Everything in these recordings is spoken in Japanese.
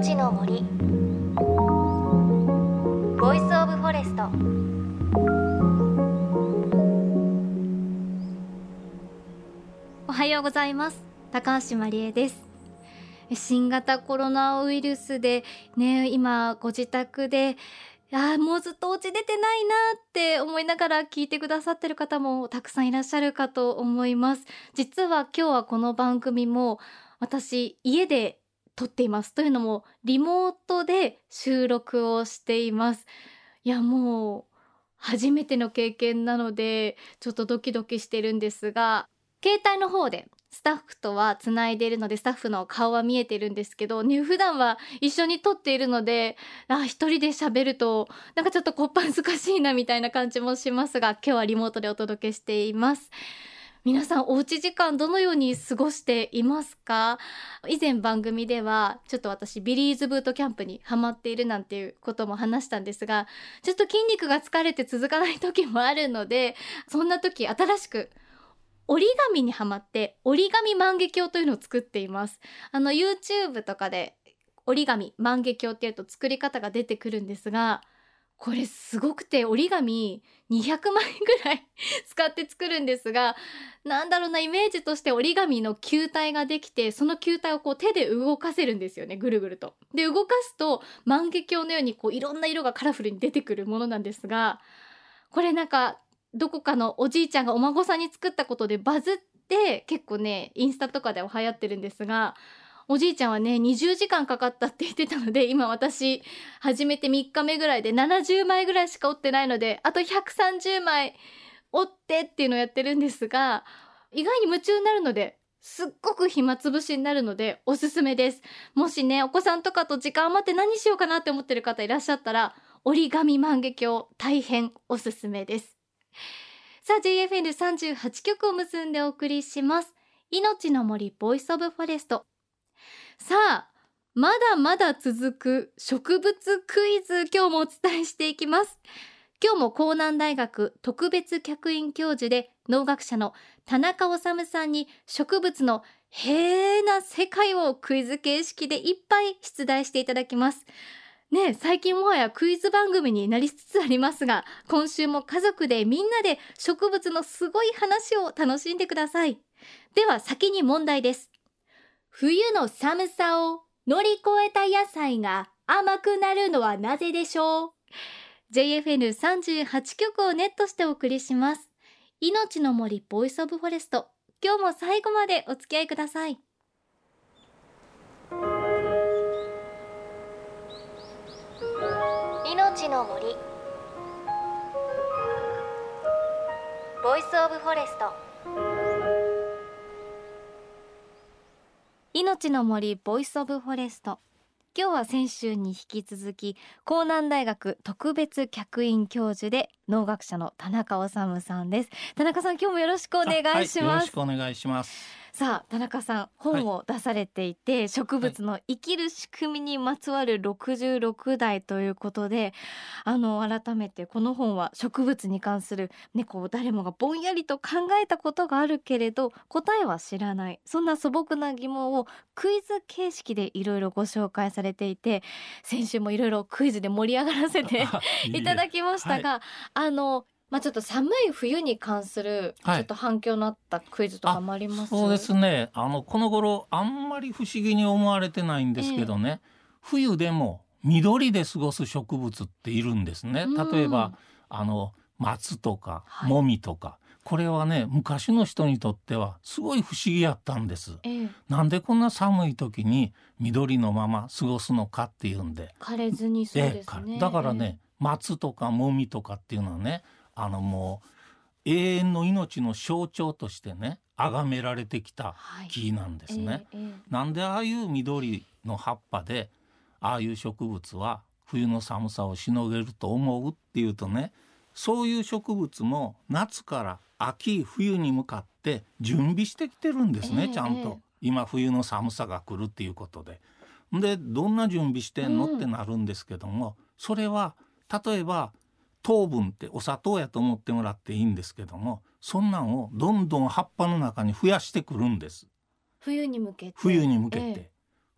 命の森。 Voice of Forest。おはようございます。高橋万里恵です。新型コロナウイルスでね今ご自宅であもうずっとお家出てないなって思いながら聞いてくださってる方もたくさんいらっしゃるかと思います。実は今日はこの番組も私家で撮っています。というのもリモートで収録をしています。いやもう初めての経験なのでちょっとドキドキしてるんですが携帯の方でスタッフとはつないでいるのでスタッフの顔は見えてるんですけどね普段は一緒に撮っているのであ一人で喋るとなんかちょっとこっぱずかしいなみたいな感じもしますが今日はリモートでお届けしています。皆さんおうち時間どのように過ごしていますか？以前番組ではちょっと私ビリーズブートキャンプにハマっているなんていうことも話したんですがちょっと筋肉が疲れて続かない時もあるのでそんな時新しく折り紙にはまって折り紙万華鏡というのを作っています。あの YouTube とかで折り紙万華鏡っていうと作り方が出てくるんですがこれすごくて折り紙200枚ぐらい 使って作るんですがなんだろうなイメージとして折り紙の球体ができてその球体をこう手で動かせるんですよねぐるぐると。で動かすと万華鏡のようにこういろんな色がカラフルに出てくるものなんですがこれなんかどこかのおじいちゃんがお孫さんに作ったことでバズって結構ねインスタとかでは流行ってるんですがおじいちゃんはね20時間かかったって言ってたので今私始めて3日目ぐらいで70枚ぐらいしか折ってないのであと130枚折ってっていうのをやってるんですが意外に夢中になるのですっごく暇つぶしになるのでおすすめです。もしねお子さんとかと時間余って何しようかなって思ってる方いらっしゃったら折り紙万華鏡大変おすすめです。さあ JFN38 曲を結んでお送りします。命の森 Voice of Forest。さあまだまだ続く植物クイズ今日もお伝えしていきます。今日も江南大学特別客員教授で農学者の田中治さんに植物の平な世界をクイズ形式でいっぱい出題していただきます。ね最近もはやクイズ番組になりつつありますが今週も家族でみんなで植物のすごい話を楽しんでください。では先に問題です。冬の寒さを乗り越えた野菜が甘くなるのはなぜでしょう？JFN38 曲をネットしてお送りします。命の森 Voice of Forest。今日も最後までお付き合いください。命の森。Voice of Forest。命の森 Voice of Forest。今日は先週に引き続き甲南大学特別客員教授で農学者の田中修さんです田中さん今日もよろしくお願いします、はい、よろしくお願いしますさあ田中さん本を出されていて、はい、植物の生きる仕組みにまつわる66題ということであの改めてこの本は植物に関するねこう誰もがぼんやりと考えたことがあるけれど答えは知らない。そんな素朴な疑問をクイズ形式でいろいろご紹介されていて先週もいろいろクイズで盛り上がらせて いただきましたが、はい、あのまあちょっと寒い冬に関するちょっと反響のあったクイズとかもあります、はい、そうですね。あのこの頃あんまり不思議に思われてないんですけどね、えー、冬でも緑で過ごす植物っているんですね。例えばあの松とかもみとか、はい、これはね昔の人にとってはすごい不思議やったんです、えー、なんでこんな寒い時に緑のまま過ごすのかっていうんで枯れずにそうですね、え。ー、だからね、えー、松とかもみとかっていうのはねあのもう永遠の命の象徴としてね崇められてきた木なんですね。はいえーえー、なんでああいう緑の葉っぱでああいう植物は冬の寒さをしのげると思うっていうとねそういう植物も夏から秋冬に向かって準備してきてるんですね、えー、ちゃんと、今冬の寒さが来るっていうことで。でどんな準備してんの、ってなるんですけどもそれは例えば糖分ってお砂糖やと思ってもらっていいんですけどもそんなんをどんどん葉っぱの中に増やしてくるんです。冬に向けて。冬に向けて、え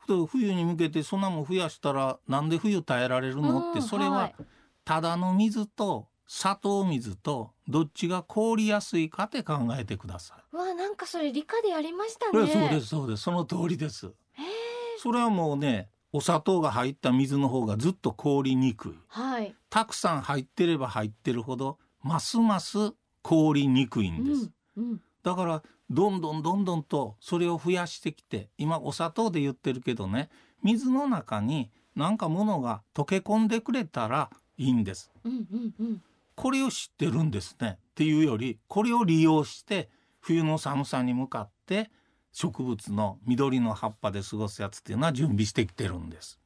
え、冬に向けてそんなもん増やしたらなんで冬耐えられるの？ってそれはただの水と砂糖水とどっちが凍りやすいかって考えてください。わなんかそれ理科でやりましたね。そうですそうです。その通りです。それはもうねお砂糖が入った水の方がずっと凍りにくい。はい。たくさん入ってれば入ってるほどますます凍りにくいんです。うんうん、だからどんどんどんどんとそれを増やしてきて今お砂糖で言ってるけどね水の中に何かものが溶け込んでくれたらいいんです。うんうんうん、これを知ってるんですねっていうよりこれを利用して冬の寒さに向かって植物の緑の葉っぱで過ごすやつっていうのは準備してきてるんです。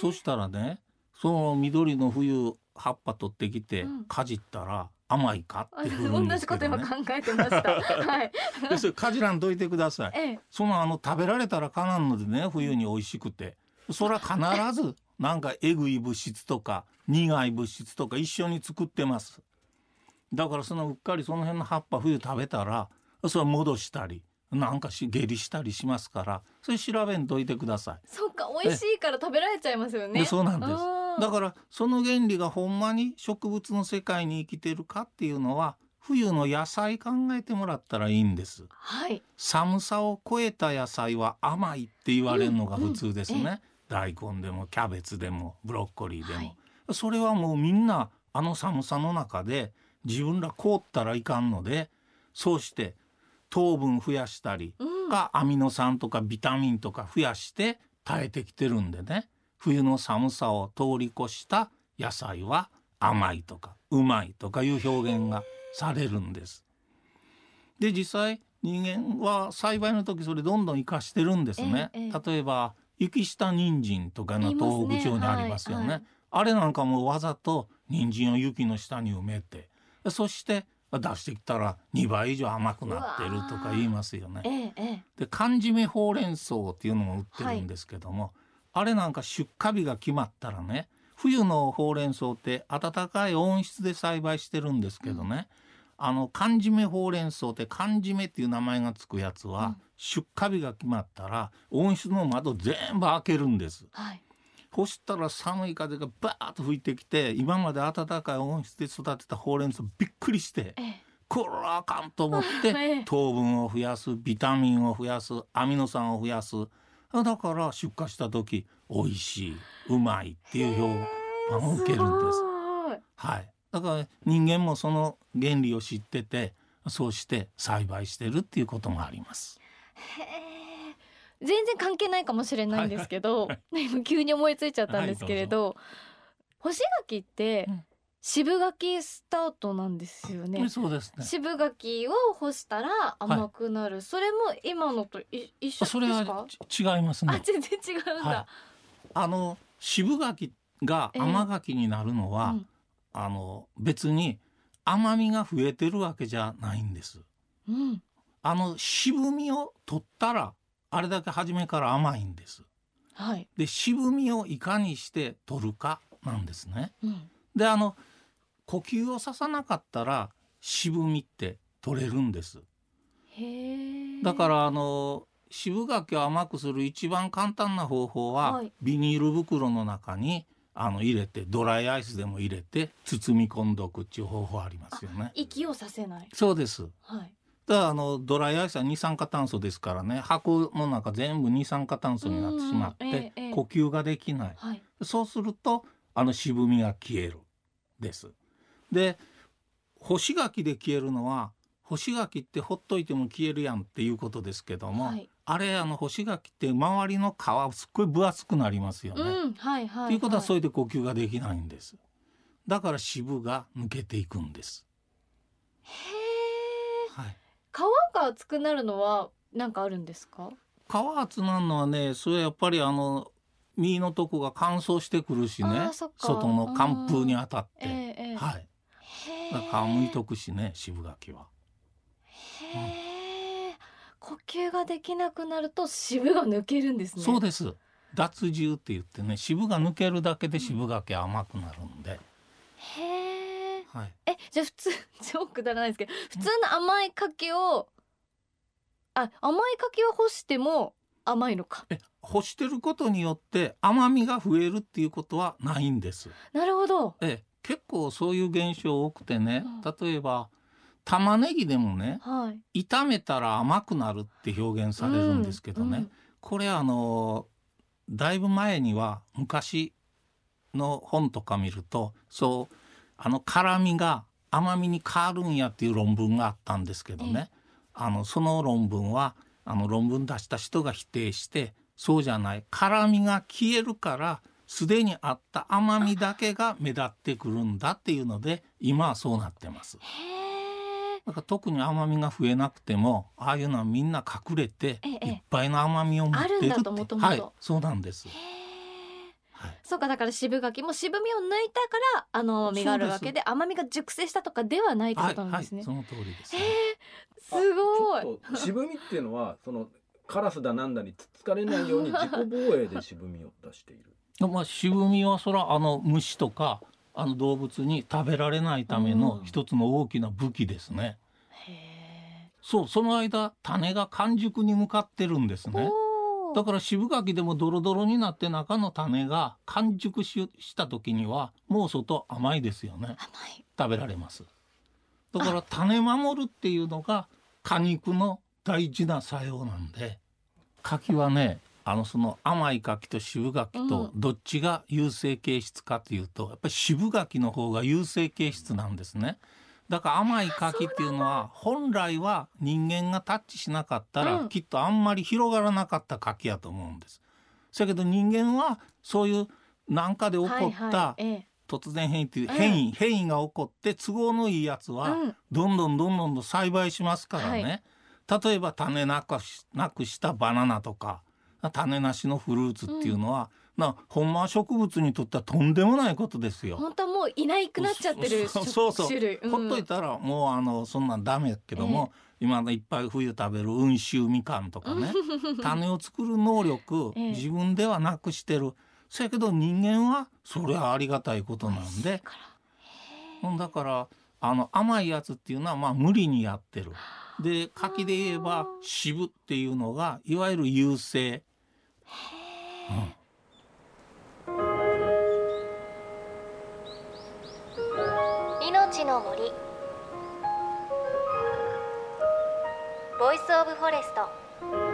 そしたらねその緑の冬葉っぱ取ってきてかじったら甘いかってね、同じこと今考えてました。はい。でそれかじらんといてください。ええ、そのあの食べられたらかなんのでね冬に美味しくてそれは必ずなんかえぐい物質とか苦い物質とか一緒に作ってます。だからそのうっかりその辺の葉っぱ冬食べたらそれ戻したりなんかし下痢したりしますからそれ調べんといてください。そっか美味しいから食べられちゃいますよね。そうなんです。だからその原理がほんまに植物の世界に生きてるかっていうのは冬の野菜考えてもらったらいいんです。はい。寒さを超えた野菜は甘いって言われるのが普通ですね。うんうん、大根でもキャベツでもブロッコリーでも、はい、それはもうみんなあの寒さの中で自分ら凍ったらいかんのでそうして糖分増やしたり、うん、アミノ酸とかビタミンとか増やして耐えてきてるんでね冬の寒さを通り越した野菜は甘いとかうまいとかいう表現がされるんです。で実際人間は栽培の時それどんどん生かしてるんですね。ええ、例えば雪下人参とかの東北地方にありますよね。ねはいはい、あれなんかもわざと人参を雪の下に埋めてそして出してきたら2倍以上甘くなってるとか言いますよね。え、で缶詰ほうれん草っていうのも売ってるんですけども、はい。あれなんか出荷日が決まったらね冬のほうれん草って暖かい温室で栽培してるんですけどね、うん、あの缶詰ほうれん草って缶詰っていう名前がつくやつは、うん、出荷日が決まったら温室の窓全部開けるんです。はいそしたら寒い風がバーッと吹いてきて今まで暖かい温室で育てたほうれん草びっくりして、ええ、これはあかんと思って糖分を増やすビタミンを増やすアミノ酸を増やすだから出荷した時美味しいうまいっていう評判を受けるんです。はい、だから人間もその原理を知っててそうして栽培してるっていうこともあります。全然関係ないかもしれないんですけど、はいはい、急に思いついちゃったんですけれど、はい、干し柿って、うん渋柿スタートなんですよね。そうですね。渋柿を干したら甘くなる。はい、それも今のとい一緒それは違いますね。あ、全然違うんだ。はい、あの渋柿が甘柿になるのは、えーうん、あの別に甘みが増えてるわけじゃないんです。うん、あの渋みを取ったらあれだけ初めから甘いんです。はい。で渋みをいかにして取るかなんですね。うん、であの呼吸をささなかったら渋みって取れるんです。だからあの渋柿を甘くする一番簡単な方法は、はい、ビニール袋の中にあの入れてドライアイスでも入れて包み込んどくっていう方法ありますよね。息をさせない。そうです、はい、あのドライアイスは二酸化炭素ですからね。箱の中全部二酸化炭素になってしまって、えー、呼吸ができない、はい、そうするとあの渋みが消えるです。で干し柿で消えるのは干し柿ってほっといても消えるやんっていうことですけども、はい、あれあの干し柿って周りの皮すっごい分厚くなりますよね。うん。はいはい、ということはそれで呼吸ができないんです。だから渋が抜けていくんです。へえ、はい、皮が厚くなるのは何かあるんですか？皮厚なるのはねそれはやっぱりあの実のとこが乾燥してくるしね外の寒風に当たって、えー、はい皮むいとくしね渋柿は。へえ、うん、呼吸ができなくなると渋が抜けるんですね。そうです。脱汁って言ってね渋が抜けるだけで渋柿甘くなるんで。うん、へえ。はい。えじゃあ普通 超くだらないですけど普通の甘い柿を、あ甘い柿を干しても甘いのか。え干してることによって甘みが増えるっていうことはないんです。なるほど。え結構そういう現象多くてね、例えば玉ねぎでもね、はい、炒めたら甘くなるって表現されるんですけどね、うんうん、これあのだいぶ前には昔の本とか見るとそうあの辛みが甘みに変わるんやっていう論文があったんですけどね、あのその論文はあの論文出した人が否定してそうじゃない辛みが消えるからすでにあった甘みだけが目立ってくるんだっていうので今はそうなってます。だから特に甘みが増えなくてもああいうのはみんな隠れていっぱいの甘みを持ってるって。はいそうなんです。はい、そうかだから渋柿も渋みを抜いたからあの実があるわけで甘みが熟成したとかではないってことなんですね。はいはい、その通りです、ね。すごい。渋みっていうのはそのカラスだなんだにつつかれないように 自己防衛で渋みを出している。まあ渋みはそらあの虫とかあの動物に食べられないための一つの大きな武器ですね。そうその間種が完熟に向かってるんですね。だから渋柿でもドロドロになって中の種が完熟しした時にはもう外甘いですよね。食べられます。だから種守るっていうのが果肉の大事な作用なんで柿はねあのその甘い柿と渋柿とどっちが優性形質かというと、やっぱり渋柿の方が優性形質なんですね。だから甘い柿っていうのは本来は人間がタッチしなかったらきっとあんまり広がらなかった柿やと思うんです。だけど人間はそういう何かで起こった突然変異っていう変異、変異が起こって都合のいいやつはどんどんどんどん栽培しますからね。例えば種なくしなくしたバナナとか種なしのフルーツっていうのは、うん、なほんま植物にとってはとんでもないことですよ。本当もういないくなっちゃってるそうそう種類、うん、ほっといたらもうあのそんなんダメやけども、えー、今いっぱい冬食べる温州みかんとかね。種を作る能力、えー、自分ではなくしてる。そやけど人間はそれはありがたいことなんで、だからあの甘いやつっていうのはまあ無理にやってる。で柿で言えば渋っていうのがいわゆる優勢。命の森。 Voice of Forest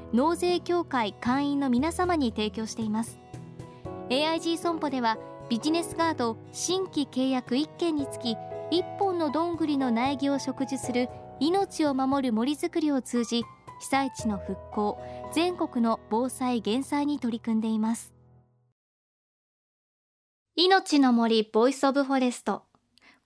納税協会会員の皆様に提供しています。AIG 損保ではビジネスガード新規契約1件につき1本のどんぐりの苗木を植樹する命を守る森づくりを通じ被災地の復興全国の防災減災に取り組んでいます。命の森 Voice of Forest。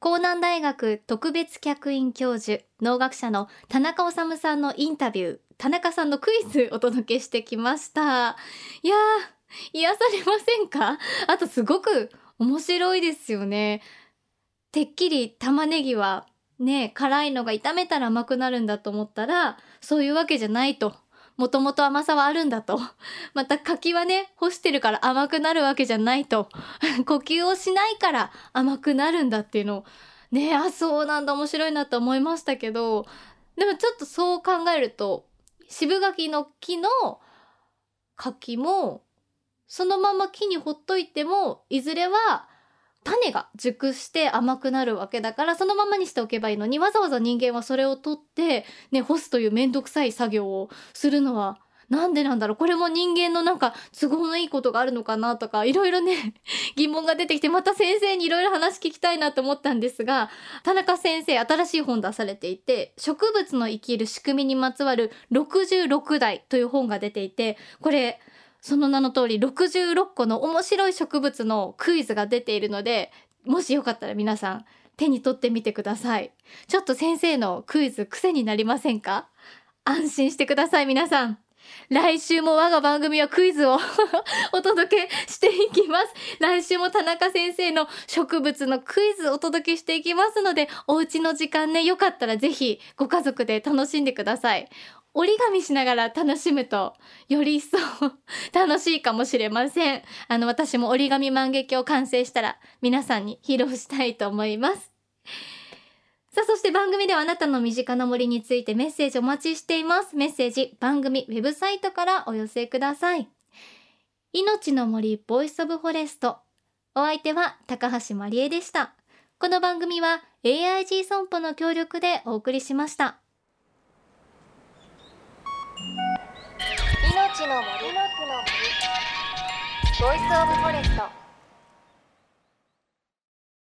甲南大学特別客員教授農学者の田中修さんのインタビュー。田中さんのクイズお届けしてきましたいやー癒されませんか？あとすごく面白いですよねてっきり玉ねぎはね、辛いのが炒めたら甘くなるんだと思ったら、そういうわけじゃないと。もともと甘さはあるんだと。また柿はね、干してるから甘くなるわけじゃないと。呼吸をしないから甘くなるんだっていうのを、ね、あ、そうなんだ、面白いなと思いましたけど、でもちょっとそう考えると、渋柿の木の柿も、そのまま木にほっといても、いずれは種が熟して甘くなるわけだからそのままにしておけばいいのにわざわざ人間はそれを取ってね干すという面倒くさい作業をするのはなんでなんだろう？これも人間のなんか都合のいいことがあるのかなとかいろいろね 疑問が出てきてまた先生にいろいろ話聞きたいなと思ったんですが田中先生新しい本出されていて植物の生きる仕組みにまつわる66代という本が出ていてこれその名の通り66個の面白い植物のクイズが出ているのでもしよかったら皆さん手に取ってみてください。ちょっと先生のクイズ癖になりませんか？安心してください皆さん。来週も我が番組はクイズを お届けしていきます。来週も田中先生の植物のクイズお届けしていきますので、お家の時間ね、よかったらぜひご家族で楽しんでください。折り紙しながら楽しむと、より一層 楽しいかもしれません。あの、私も折り紙万華鏡完成したら皆さんに披露したいと思います。さあ、そして番組ではあなたの身近な森についてメッセージお待ちしています。メッセージ、番組ウェブサイトからお寄せください。命の森 Voice of Forest。お相手は高橋万里恵でした。この番組は AIG 損保の協力でお送りしました。命の森の森ボイスオブフォレスト。